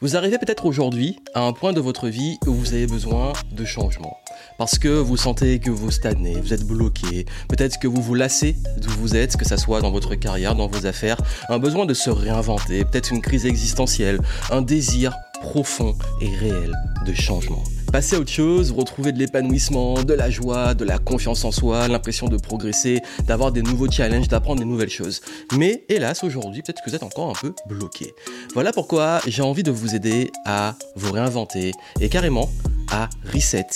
Vous arrivez peut-être aujourd'hui à un point de votre vie où vous avez besoin de changement. Parce que vous sentez que vous stagnez, vous êtes bloqué, peut-être que vous vous lassez d'où vous êtes, que ce soit dans votre carrière, dans vos affaires, un besoin de se réinventer, peut-être une crise existentielle, un désir profond et réel de changement. Passer à autre chose, retrouver de l'épanouissement, de la joie, de la confiance en soi, l'impression de progresser, d'avoir des nouveaux challenges, d'apprendre des nouvelles choses. Mais hélas, aujourd'hui, peut-être que vous êtes encore un peu bloqué. Voilà pourquoi j'ai envie de vous aider à vous réinventer et carrément à reset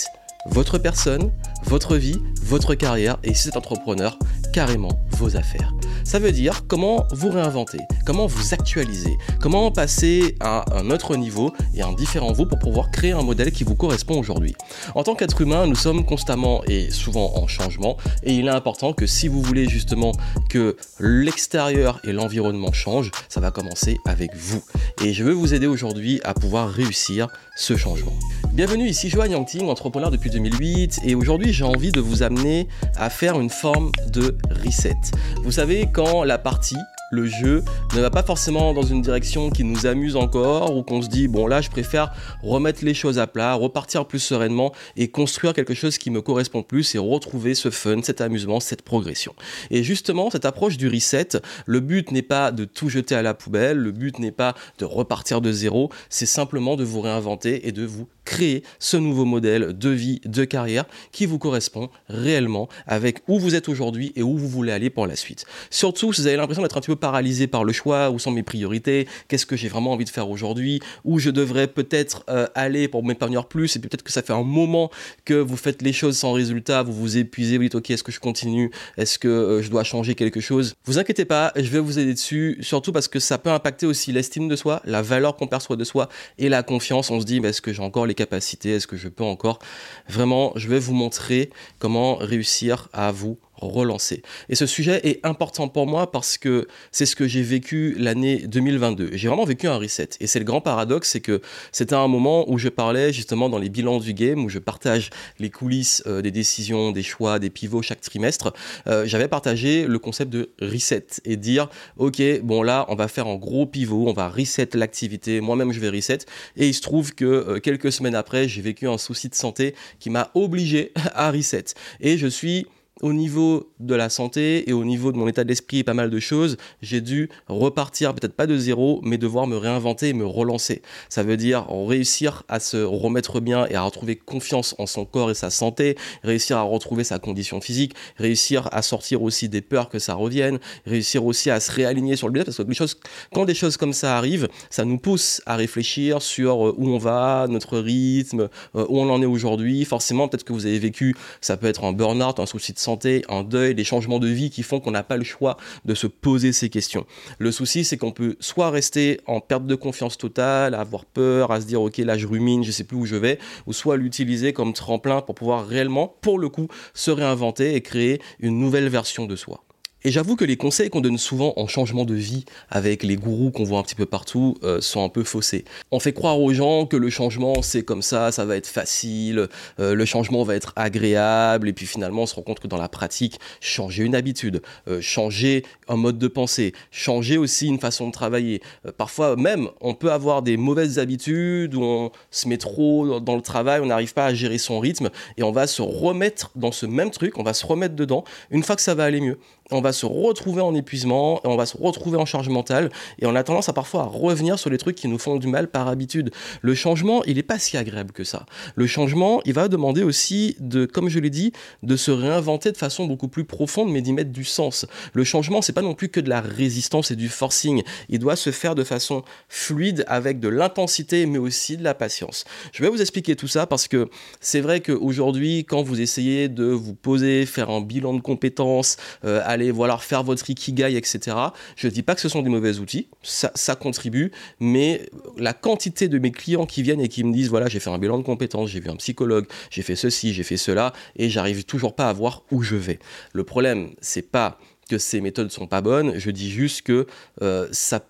votre personne, votre vie, votre carrière et si vous êtes entrepreneur, carrément vos affaires. Ça veut dire comment vous réinventer, comment vous actualiser, comment passer à un autre niveau et un différent vous pour pouvoir créer un modèle qui vous correspond aujourd'hui. En tant qu'être humain, nous sommes constamment et souvent en changement et il est important que si vous voulez justement que l'extérieur et l'environnement changent, ça va commencer avec vous. Et je veux vous aider aujourd'hui à pouvoir réussir ce changement. Bienvenue ici Johan Yangting, entrepreneur depuis 2008 et aujourd'hui j'ai envie de vous amener à faire une forme de reset. Vous savez quand la partie le jeu ne va pas forcément dans une direction qui nous amuse encore ou qu'on se dit bon là je préfère remettre les choses à plat, repartir plus sereinement et construire quelque chose qui me correspond plus et retrouver ce fun, cet amusement, cette progression. Et justement cette approche du reset, le but n'est pas de tout jeter à la poubelle, le but n'est pas de repartir de zéro, c'est simplement de vous réinventer et de vous créer ce nouveau modèle de vie, de carrière qui vous correspond réellement avec où vous êtes aujourd'hui et où vous voulez aller pour la suite. Surtout si vous avez l'impression d'être un petit peu paralysé par le choix, où sont mes priorités, qu'est-ce que j'ai vraiment envie de faire aujourd'hui, où je devrais peut-être euh, aller pour m'épanouir plus, et peut-être que ça fait un moment que vous faites les choses sans résultat, vous vous épuisez, vous dites ok, est-ce que je continue, est-ce que euh, je dois changer quelque chose? Vous inquiétez pas, je vais vous aider dessus, surtout parce que ça peut impacter aussi l'estime de soi, la valeur qu'on perçoit de soi et la confiance. On se dit, est-ce que j'ai encore les capacités, est-ce que je peux encore? Vraiment, je vais vous montrer comment réussir à vous relancer. Et ce sujet est important pour moi parce que c'est ce que j'ai vécu l'année 2022. J'ai vraiment vécu un reset. Et c'est le grand paradoxe, c'est que c'était un moment où je parlais justement dans les bilans du game, où je partage les coulisses euh, des décisions, des choix, des pivots chaque trimestre. Euh, j'avais partagé le concept de reset et dire, ok, bon là, on va faire un gros pivot, on va reset l'activité, moi-même je vais reset. Et il se trouve que euh, quelques semaines après, j'ai vécu un souci de santé qui m'a obligé à reset. Et je suis au niveau de la santé et au niveau de mon état d'esprit et pas mal de choses, j'ai dû repartir, peut-être pas de zéro, mais devoir me réinventer et me relancer. Ça veut dire réussir à se remettre bien et à retrouver confiance en son corps et sa santé, réussir à retrouver sa condition physique, réussir à sortir aussi des peurs que ça revienne, réussir aussi à se réaligner sur le bien, parce que les choses, quand des choses comme ça arrivent, ça nous pousse à réfléchir sur euh, où on va, notre rythme, euh, où on en est aujourd'hui. Forcément, peut-être que vous avez vécu, ça peut être un burn-out, un souci de santé, santé, un deuil, des changements de vie qui font qu'on n'a pas le choix de se poser ces questions. Le souci, c'est qu'on peut soit rester en perte de confiance totale, avoir peur, à se dire ok là je rumine, je sais plus où je vais, ou soit l'utiliser comme tremplin pour pouvoir réellement, pour le coup, se réinventer et créer une nouvelle version de soi. Et j'avoue que les conseils qu'on donne souvent en changement de vie avec les gourous qu'on voit un petit peu partout euh, sont un peu faussés. On fait croire aux gens que le changement c'est comme ça, ça va être facile, euh, le changement va être agréable, et puis finalement on se rend compte que dans la pratique, changer une habitude, euh, changer un mode de pensée, changer aussi une façon de travailler. parfois même on peut avoir des mauvaises habitudes où on se met trop dans le travail, on n'arrive pas à gérer son rythme, et on va se remettre dans ce même truc, on va se remettre dedans une fois que ça va aller mieux on va se retrouver en épuisement, on va se retrouver en charge mentale, et on a tendance à parfois à revenir sur les trucs qui nous font du mal par habitude. Le changement, il n'est pas si agréable que ça. Le changement, il va demander aussi de, comme je l'ai dit, de se réinventer de façon beaucoup plus profonde, mais d'y mettre du sens. Le changement, c'est pas non plus que de la résistance et du forcing. Il doit se faire de façon fluide, avec de l'intensité, mais aussi de la patience. Je vais vous expliquer tout ça parce que c'est vrai qu'aujourd'hui, quand vous essayez de vous poser, faire un bilan de compétences, euh, aller faire votre ikigai, etc. Je ne dis pas que ce sont des mauvais outils, ça, ça, contribue, mais la quantité de mes clients qui viennent et qui me disent, voilà, j'ai fait un bilan de compétences, j'ai vu un psychologue, j'ai fait ceci, j'ai fait cela, et j'arrive toujours pas à voir où je vais. Le problème, c'est pas que ces méthodes sont pas bonnes, je dis juste que euh, ça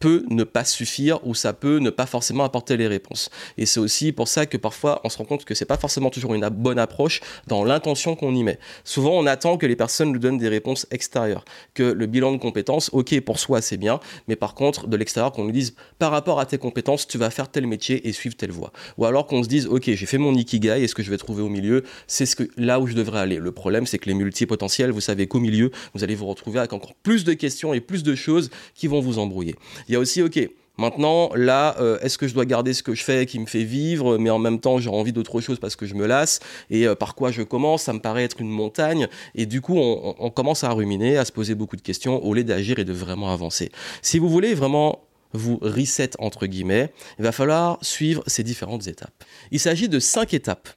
peut ne pas suffire ou ça peut ne pas forcément apporter les réponses. Et c'est aussi pour ça que parfois on se rend compte que c'est pas forcément toujours une bonne approche dans l'intention qu'on y met. Souvent on attend que les personnes nous donnent des réponses extérieures, que le bilan de compétences, ok pour soi c'est bien, mais par contre de l'extérieur qu'on nous dise par rapport à tes compétences tu vas faire tel métier et suivre telle voie. Ou alors qu'on se dise ok j'ai fait mon ikigai et ce que je vais trouver au milieu? C'est ce que là où je devrais aller. Le problème c'est que les multipotentiels, vous savez qu'au milieu vous allez vous retrouver avec encore plus de questions et plus de choses qui vont vous embrouiller. Il y a aussi, ok, Maintenant, là, euh, est-ce que je dois garder ce que je fais qui me fait vivre, mais en même temps j'ai envie d'autre chose parce que je me lasse Et euh, par quoi je commence? Ça me paraît être une montagne. Et du coup, on, commence à ruminer, à se poser beaucoup de questions au lieu d'agir et de vraiment avancer. Si vous voulez vraiment vous reset entre guillemets, il va falloir suivre ces différentes étapes. Il s'agit de cinq étapes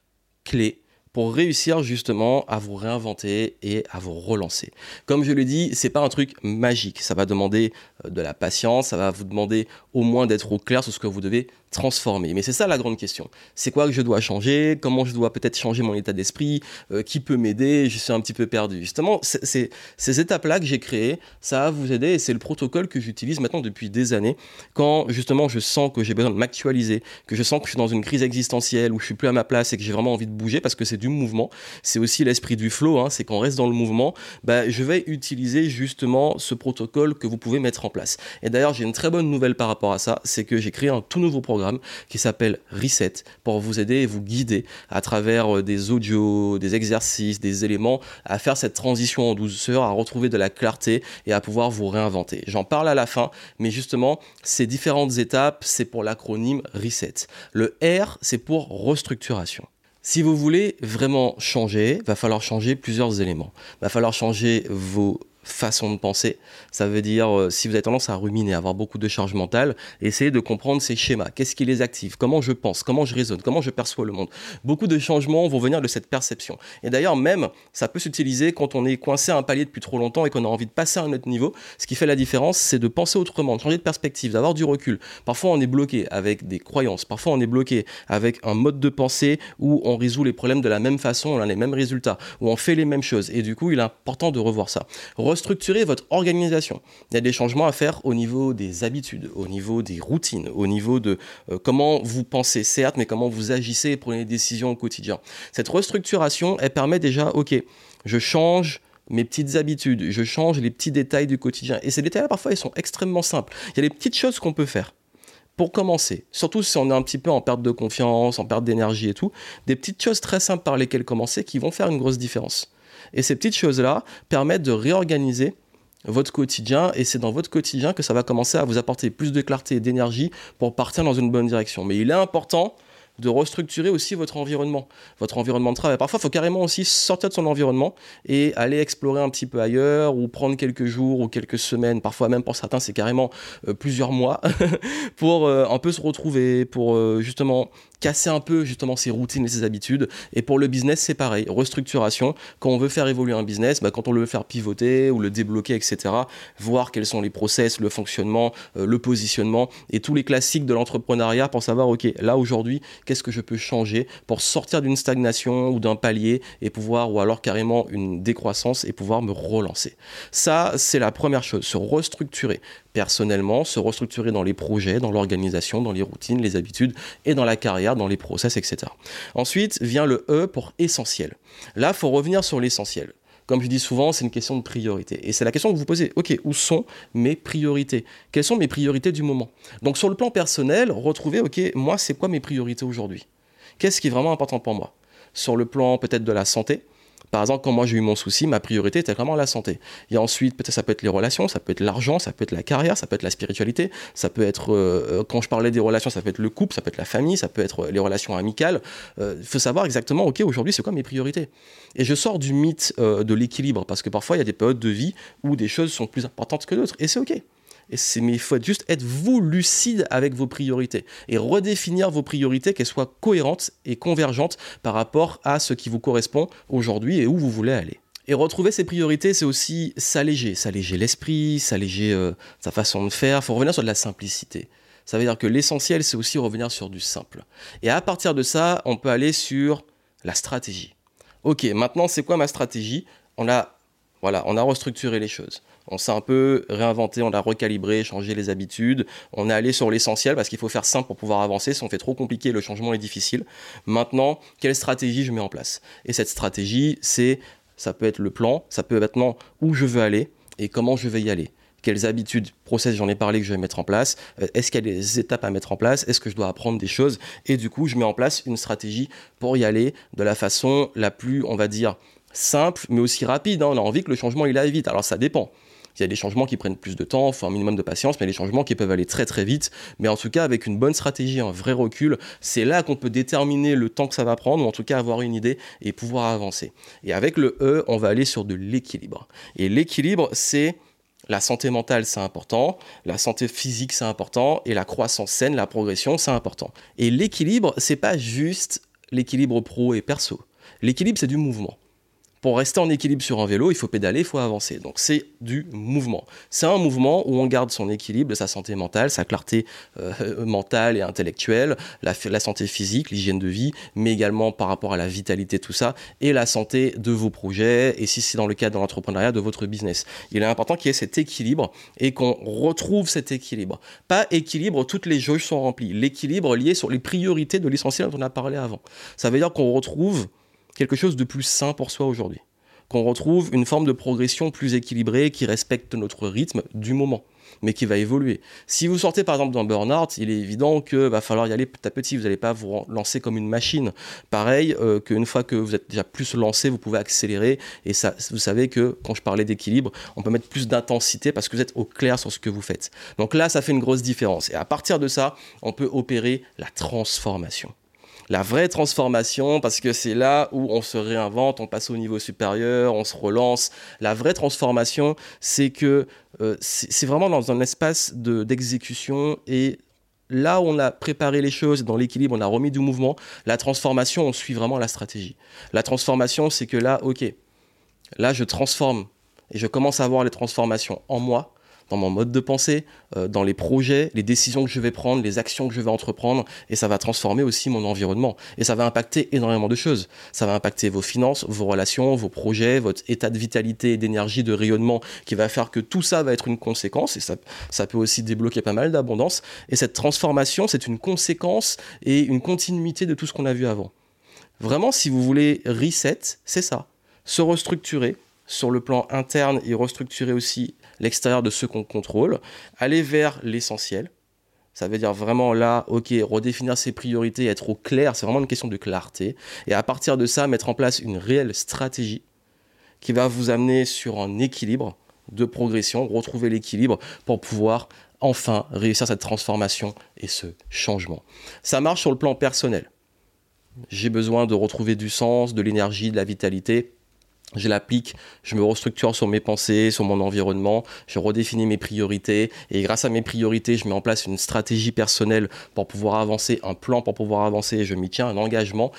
clés pour réussir justement à vous réinventer et à vous relancer. Comme je l'ai dit, c'est pas un truc magique. Ça va demander euh, de la patience, ça va vous demander au moins d'être au clair sur ce que vous devez transformer. Mais c'est ça la grande question. C'est quoi que je dois changer? Comment je dois peut-être changer mon état d'esprit? Euh, Qui peut m'aider? Je suis un petit peu perdu. Justement, c'est ces étapes-là que j'ai créées, ça va vous aider et c'est le protocole que j'utilise maintenant depuis des années. Quand justement je sens que j'ai besoin de m'actualiser, que je sens que je suis dans une crise existentielle, où je suis plus à ma place et que j'ai vraiment envie de bouger parce que c'est du mouvement. C'est aussi l'esprit du flow, hein, c'est qu'on reste dans le mouvement. Bah, je vais utiliser justement ce protocole que vous pouvez mettre en place. Et d'ailleurs, j'ai une très bonne nouvelle par rapport à ça, c'est que j'ai créé un tout nouveau programme qui s'appelle Reset pour vous aider et vous guider à travers euh, des audios, des exercices, des éléments à faire cette transition en douceur, à retrouver de la clarté et à pouvoir vous réinventer. J'en parle à la fin, mais justement, ces différentes étapes, c'est pour l'acronyme Reset. Le R, c'est pour restructuration. Si vous voulez vraiment changer, va falloir changer plusieurs éléments. Va falloir changer vos façon de penser. Ça veut dire, euh, si vous avez tendance à ruminer, à avoir beaucoup de charge mentale, essayez de comprendre ces schémas. Qu'est-ce qui les active? Comment je pense? Comment je raisonne? Comment je perçois le monde? Beaucoup de changements vont venir de cette perception. Et d'ailleurs, même, ça peut s'utiliser quand on est coincé à un palier depuis trop longtemps et qu'on a envie de passer à un autre niveau. Ce qui fait la différence, c'est de penser autrement, de changer de perspective, d'avoir du recul. Parfois, on est bloqué avec des croyances. Parfois, on est bloqué avec un mode de pensée où on résout les problèmes de la même façon, on a les mêmes résultats, où on fait les mêmes choses. Et du coup, il est important de revoir ça restructurer votre organisation. Il y a des changements à faire au niveau des habitudes, au niveau des routines, au niveau de euh, comment vous pensez, certes, mais comment vous agissez et prenez des décisions au quotidien. Cette restructuration, elle permet déjà, ok, je change mes petites habitudes, je change les petits détails du quotidien. Et ces détails-là, parfois, ils sont extrêmement simples. Il y a des petites choses qu'on peut faire. Pour commencer, surtout si on est un petit peu en perte de confiance, en perte d'énergie et tout, des petites choses très simples par lesquelles commencer qui vont faire une grosse différence. Et ces petites choses-là permettent de réorganiser votre quotidien et c'est dans votre quotidien que ça va commencer à vous apporter plus de clarté et d'énergie pour partir dans une bonne direction. Mais il est important de restructurer aussi votre environnement, votre environnement de travail. Parfois, il faut carrément aussi sortir de son environnement et aller explorer un petit peu ailleurs ou prendre quelques jours ou quelques semaines, parfois même pour certains, c'est carrément euh, plusieurs mois pour euh, un peu se retrouver, pour euh, justement casser un peu justement ses routines et ses habitudes. Et pour le business, c'est pareil, restructuration. Quand on veut faire évoluer un business, bah, quand on le veut faire pivoter ou le débloquer, etc., voir quels sont les process, le fonctionnement, le positionnement et tous les classiques de l'entrepreneuriat pour savoir, ok, là aujourd'hui, qu'est-ce que je peux changer pour sortir d'une stagnation ou d'un palier et pouvoir, ou alors carrément une décroissance et pouvoir me relancer. Ça, c'est la première chose, se restructurer personnellement, se restructurer dans les projets, dans l'organisation, dans les routines, les habitudes et dans la carrière, dans les process, etc. Ensuite vient le E pour essentiel. Là, il faut revenir sur l'essentiel comme je dis souvent, c'est une question de priorité. Et c'est la question que vous posez. Ok, où sont mes priorités? Quelles sont mes priorités du moment? Donc sur le plan personnel, retrouvez, ok, moi, c'est quoi mes priorités aujourd'hui? Qu'est-ce qui est vraiment important pour moi? Sur le plan peut-être de la santé, par exemple, quand moi j'ai eu mon souci, ma priorité était vraiment la santé. Et ensuite, peut-être ça peut être les relations, ça peut être l'argent, ça peut être la carrière, ça peut être la spiritualité, ça peut être, euh, euh, quand je parlais des relations, ça peut être le couple, ça peut être la famille, ça peut être les relations amicales. Il euh, faut savoir exactement, ok, aujourd'hui, c'est quoi mes priorités? Et je sors du mythe de l'équilibre, parce que parfois, il y a des périodes de vie où des choses sont plus importantes que d'autres, et c'est ok. Et mais il faut juste être vous lucide avec vos priorités et redéfinir vos priorités, qu'elles soient cohérentes et convergentes par rapport à ce qui vous correspond aujourd'hui et où vous voulez aller. Et retrouver ses priorités, c'est aussi s'alléger, s'alléger l'esprit, s'alléger euh, sa façon de faire. Il faut revenir sur de la simplicité. Ça veut dire que l'essentiel, c'est aussi revenir sur du simple. Et à partir de ça, on peut aller sur la stratégie. Ok, maintenant, c'est quoi ma stratégie? On a Voilà, on a restructuré les choses. On s'est un peu réinventé, on a recalibré, changé les habitudes. On est allé sur l'essentiel parce qu'il faut faire simple pour pouvoir avancer. Si on fait trop compliqué, le changement est difficile. Maintenant, quelle stratégie je mets en place? Et cette stratégie, c'est, ça peut être le plan, ça peut être maintenant où je veux aller et comment je vais y aller quelles habitudes, process, j'en ai parlé que je vais mettre en place, euh, est-ce qu'il y a des étapes à mettre en place, est-ce que je dois apprendre des choses, et du coup, je mets en place une stratégie pour y aller de la façon la plus, on va dire, simple, mais aussi rapide. Hein. On a envie que le changement, il aille vite. Alors, ça dépend. Il y a des changements qui prennent plus de temps, il faut un minimum de patience, mais les changements qui peuvent aller très très vite. Mais en tout cas, avec une bonne stratégie, un vrai recul, c'est là qu'on peut déterminer le temps que ça va prendre, ou en tout cas avoir une idée et pouvoir avancer. Et avec le E, on va aller sur de l'équilibre. Et l'équilibre, c'est la santé mentale, c'est important, la santé physique, c'est important, et la croissance saine, la progression, c'est important. Et l'équilibre, c'est pas juste l'équilibre pro et perso. L'équilibre, c'est du mouvement pour rester en équilibre sur un vélo, il faut pédaler, il faut avancer. Donc c'est du mouvement. C'est un mouvement où on garde son équilibre, sa santé mentale, sa clarté euh, mentale et intellectuelle, la, santé physique, l'hygiène de vie, mais également par rapport à la vitalité, tout ça, et la santé de vos projets, et si c'est dans le cadre de l'entrepreneuriat, de votre business. Il est important qu'il y ait cet équilibre et qu'on retrouve cet équilibre. Pas équilibre, toutes les jauges sont remplies. L'équilibre lié sur les priorités de l'essentiel dont on a parlé avant. Ça veut dire qu'on retrouve quelque chose de plus sain pour soi aujourd'hui. Qu'on retrouve une forme de progression plus équilibrée qui respecte notre rythme du moment, mais qui va évoluer. Si vous sortez par exemple d'un burn-out, il est évident que va falloir y aller petit à petit. Vous n'allez pas vous lancer comme une machine. Pareil euh, qu'une fois que vous êtes déjà plus lancé, vous pouvez accélérer. Et ça, vous savez que quand je parlais d'équilibre, on peut mettre plus d'intensité parce que vous êtes au clair sur ce que vous faites. Donc là, ça fait une grosse différence. Et à partir de ça, on peut opérer la transformation la vraie transformation, parce que c'est là où on se réinvente, on passe au niveau supérieur, on se relance. La vraie transformation, c'est que euh, c'est vraiment dans un espace d'exécution et là où on a préparé les choses, dans l'équilibre, on a remis du mouvement. La transformation, on suit vraiment la stratégie. La transformation, c'est que là, ok, là je transforme et je commence à voir les transformations en moi dans mon mode de pensée, euh, dans les projets, les décisions que je vais prendre, les actions que je vais entreprendre, et ça va transformer aussi mon environnement. Et ça va impacter énormément de choses. Ça va impacter vos finances, vos relations, vos projets, votre état de vitalité, d'énergie, de rayonnement, qui va faire que tout ça va être une conséquence, et ça, ça peut aussi débloquer pas mal d'abondance. Et cette transformation, c'est une conséquence et une continuité de tout ce qu'on a vu avant. Vraiment, si vous voulez reset, c'est ça. Se restructurer sur le plan interne et restructurer aussi l'extérieur de ce qu'on contrôle, aller vers l'essentiel. Ça veut dire vraiment là, ok, redéfinir ses priorités, être au clair, c'est vraiment une question de clarté. Et à partir de ça, mettre en place une réelle stratégie qui va vous amener sur un équilibre de progression, retrouver l'équilibre pour pouvoir enfin réussir cette transformation et ce changement. Ça marche sur le plan personnel. J'ai besoin de retrouver du sens, de l'énergie, de la vitalité je l'applique, je me restructure sur mes pensées, sur mon environnement, je redéfinis mes priorités et grâce à mes priorités, je mets en place une stratégie personnelle pour pouvoir avancer, un plan pour pouvoir avancer et je m'y tiens, un engagement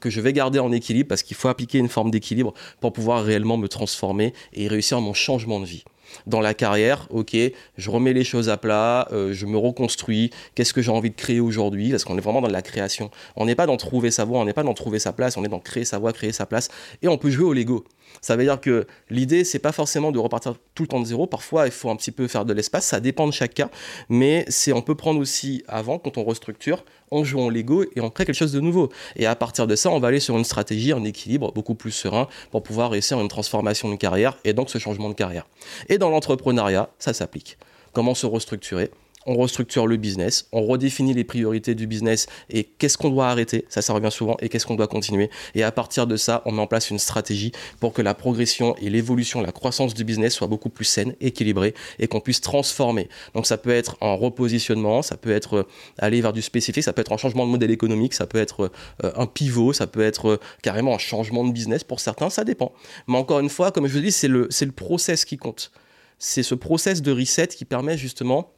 que je vais garder en équilibre parce qu'il faut appliquer une forme d'équilibre pour pouvoir réellement me transformer et réussir mon changement de vie dans la carrière, ok, je remets les choses à plat, euh, je me reconstruis, qu'est-ce que j'ai envie de créer aujourd'hui, parce qu'on est vraiment dans la création. On n'est pas dans trouver sa voie, on n'est pas dans trouver sa place, on est dans créer sa voie, créer sa place, et on peut jouer au Lego. Ça veut dire que l'idée, c'est pas forcément de repartir tout le temps de zéro. Parfois, il faut un petit peu faire de l'espace. Ça dépend de chaque cas. Mais c'est, on peut prendre aussi avant, quand on restructure, on joue en Lego et on crée quelque chose de nouveau. Et à partir de ça, on va aller sur une stratégie, un équilibre beaucoup plus serein pour pouvoir réussir une transformation de carrière et donc ce changement de carrière. Et dans l'entrepreneuriat, ça s'applique. Comment se restructurer? On restructure le business, on redéfinit les priorités du business et qu'est-ce qu'on doit arrêter, ça ça revient souvent, et qu'est-ce qu'on doit continuer. Et à partir de ça, on met en place une stratégie pour que la progression et l'évolution, la croissance du business soit beaucoup plus saine, équilibrée et qu'on puisse transformer. Donc ça peut être un repositionnement, ça peut être euh, aller vers du spécifique, ça peut être un changement de modèle économique, ça peut être euh, un pivot, ça peut être euh, carrément un changement de business pour certains, ça dépend. Mais encore une fois, comme je dis, c'est le, le process qui compte. C'est ce process de reset qui permet justement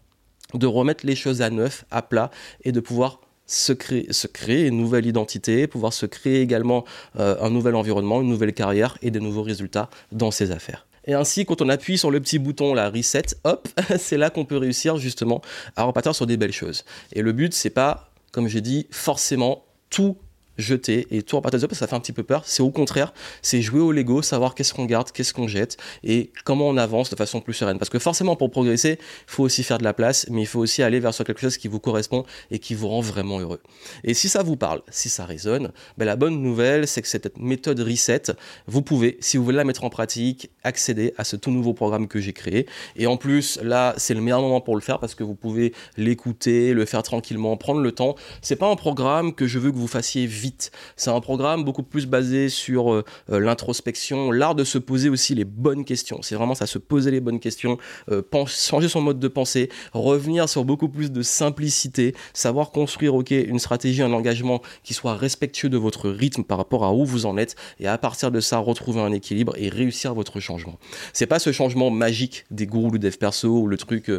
de remettre les choses à neuf, à plat, et de pouvoir se créer, une nouvelle identité, pouvoir se créer également euh, un nouvel environnement, une nouvelle carrière et des nouveaux résultats dans ses affaires. Et ainsi, quand on appuie sur le petit bouton, la reset, hop, c'est là qu'on peut réussir justement à repartir sur des belles choses. Et le but, c'est pas, comme j'ai dit, forcément tout jeter et tout repartager parce que ça fait un petit peu peur. C'est au contraire, c'est jouer au Lego, savoir qu'est-ce qu'on garde, qu'est-ce qu'on jette et comment on avance de façon plus sereine. Parce que forcément, pour progresser, il faut aussi faire de la place, mais il faut aussi aller vers quelque chose qui vous correspond et qui vous rend vraiment heureux. Et si ça vous parle, si ça résonne, ben la bonne nouvelle, c'est que cette méthode reset, vous pouvez, si vous voulez la mettre en pratique, accéder à ce tout nouveau programme que j'ai créé. Et en plus, là, c'est le meilleur moment pour le faire parce que vous pouvez l'écouter, le faire tranquillement, prendre le temps. C'est pas un programme que je veux que vous fassiez vite. C'est un programme beaucoup plus basé sur euh, euh, l'introspection, l'art de se poser aussi les bonnes questions. C'est vraiment ça, se poser les bonnes questions, euh, changer son mode de pensée, revenir sur beaucoup plus de simplicité, savoir construire, ok, une stratégie, un engagement qui soit respectueux de votre rythme par rapport à où vous en êtes, et à partir de ça, retrouver un équilibre et réussir votre changement. C'est pas ce changement magique des gourous ou dev perso ou le truc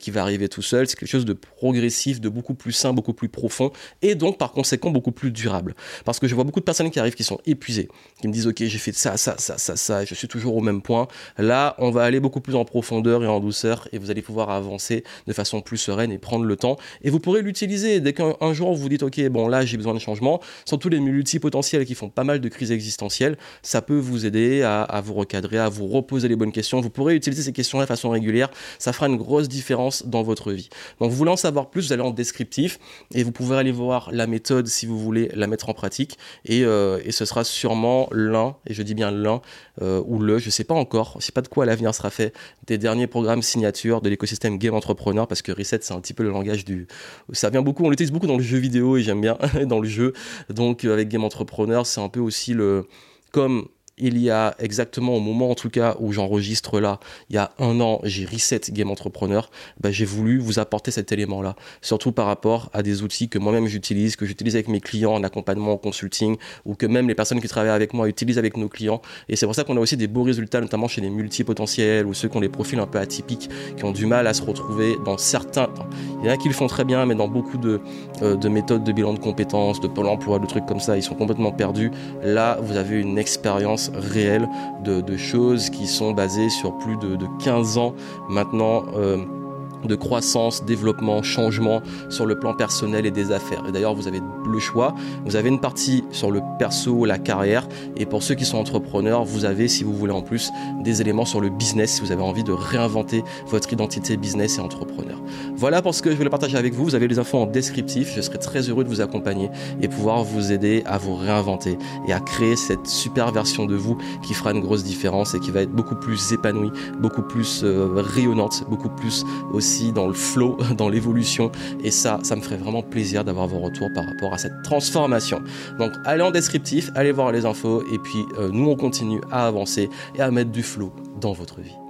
qui va arriver tout seul, c'est quelque chose de progressif, de beaucoup plus sain, beaucoup plus profond, et donc par conséquent beaucoup plus durable. Parce que je vois beaucoup de personnes qui arrivent qui sont épuisées, qui me disent ok j'ai fait ça, ça, ça, ça, ça, et je suis toujours au même point. Là, on va aller beaucoup plus en profondeur et en douceur, et vous allez pouvoir avancer de façon plus sereine et prendre le temps. Et vous pourrez l'utiliser dès qu'un jour vous dites ok bon là j'ai besoin de changement. Surtout les multipotentiels qui font pas mal de crises existentielles, ça peut vous aider à, à vous recadrer, à vous reposer les bonnes questions. Vous pourrez utiliser ces questions-là de façon régulière. Ça fera une grosse différence dans votre vie. Donc vous voulez en savoir plus, vous allez en descriptif et vous pouvez aller voir la méthode si vous voulez la mettre en pratique. Et, euh, et ce sera sûrement l'un, et je dis bien l'un euh, ou le, je sais pas encore, je sais pas de quoi l'avenir sera fait, des derniers programmes signature de l'écosystème Game Entrepreneur parce que Reset c'est un petit peu le langage du. Ça vient beaucoup, on l'utilise beaucoup dans le jeu vidéo et j'aime bien dans le jeu. Donc avec Game Entrepreneur, c'est un peu aussi le. Comme il y a exactement au moment en tout cas où j'enregistre là, il y a un an, j'ai reset Game Entrepreneur, bah, j'ai voulu vous apporter cet élément-là, surtout par rapport à des outils que moi-même j'utilise, que j'utilise avec mes clients en accompagnement, en consulting, ou que même les personnes qui travaillent avec moi utilisent avec nos clients. Et c'est pour ça qu'on a aussi des beaux résultats, notamment chez les multipotentiels ou ceux qui ont des profils un peu atypiques, qui ont du mal à se retrouver dans certains. Il y en a qui le font très bien, mais dans beaucoup de, euh, de méthodes de bilan de compétences, de pôle emploi, de trucs comme ça, ils sont complètement perdus. Là, vous avez une expérience réelle de, choses qui sont basées sur plus de, 15 ans maintenant. Euh, de croissance, développement, changement sur le plan personnel et des affaires. Et d'ailleurs, vous avez le choix. Vous avez une partie sur le perso, la carrière. Et pour ceux qui sont entrepreneurs, vous avez, si vous voulez en plus, des éléments sur le business, si vous avez envie de réinventer votre identité business et entrepreneur. Voilà pour ce que je voulais partager avec vous. Vous avez les infos en descriptif. Je serai très heureux de vous accompagner et pouvoir vous aider à vous réinventer et à créer cette super version de vous qui fera une grosse différence et qui va être beaucoup plus épanouie, beaucoup plus euh, rayonnante, beaucoup plus aussi dans le flow, dans l'évolution. Et ça, ça me ferait vraiment plaisir d'avoir vos retours par rapport à cette transformation. Donc allez en descriptif, allez voir les infos et puis euh, nous on continue à avancer et à mettre du flow dans votre vie.